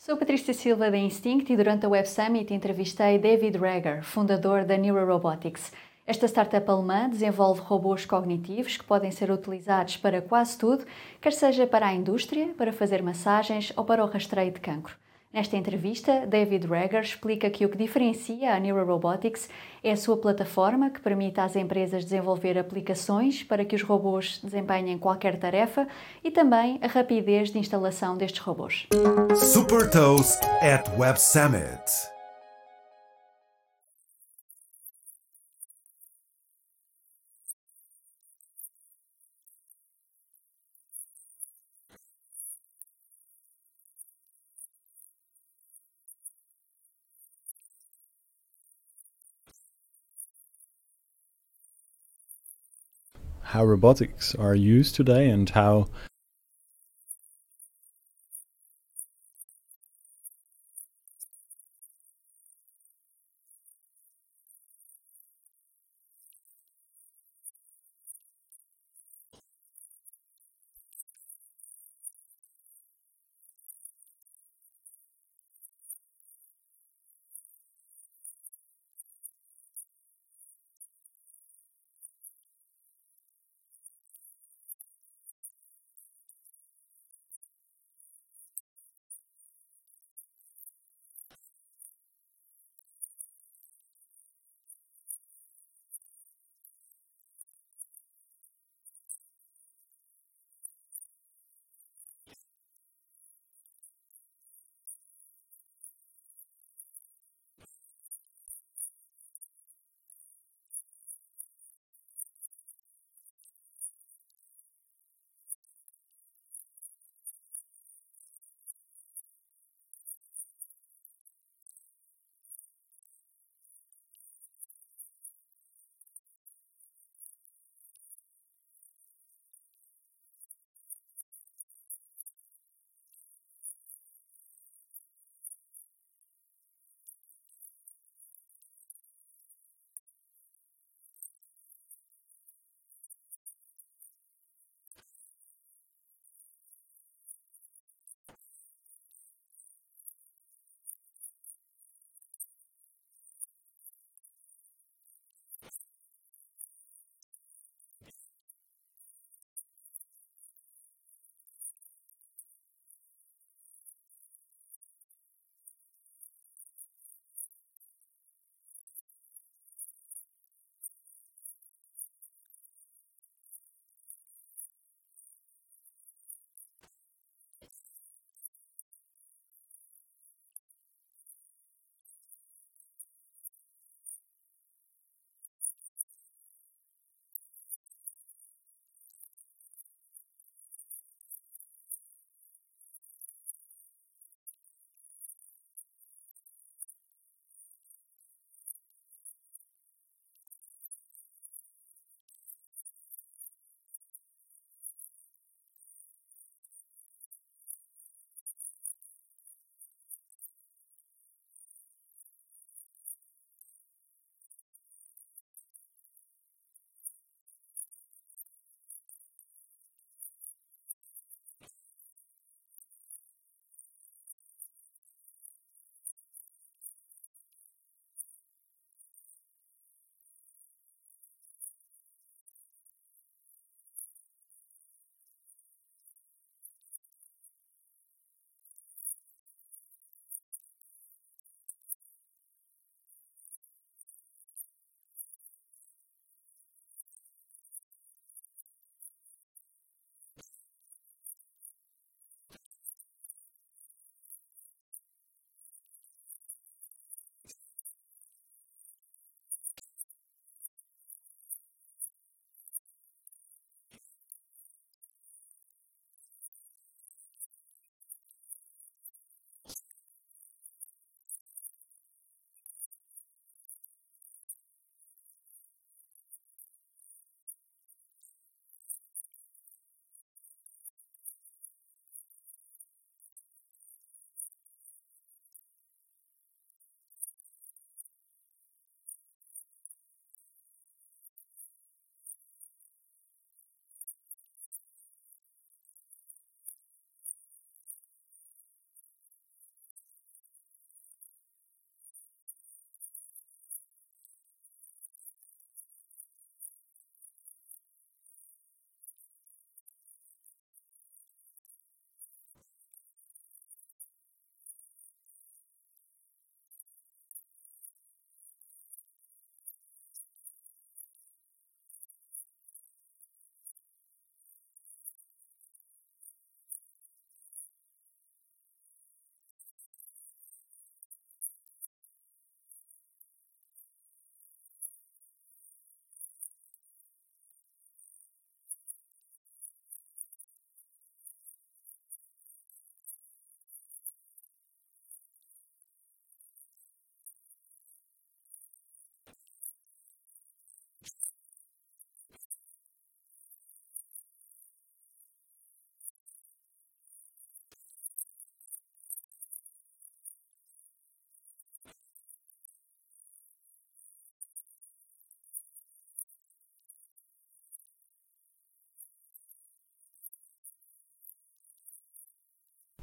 Sou Patrícia Silva da Instinct e durante a Web Summit entrevistei David Rager, fundador da Neurorobotics. Esta startup alemã desenvolve robôs cognitivos que podem ser utilizados para quase tudo, quer seja para a indústria, para fazer massagens ou para o rastreio de cancro. Nesta entrevista, David Rager explica que o que diferencia a Neurorobotics é a sua plataforma que permite às empresas desenvolver aplicações para que os robôs desempenhem qualquer tarefa e também a rapidez de instalação destes robôs. Super Toast at Web Summit. How robotics are used today and how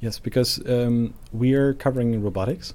Yes, because um, we are covering robotics.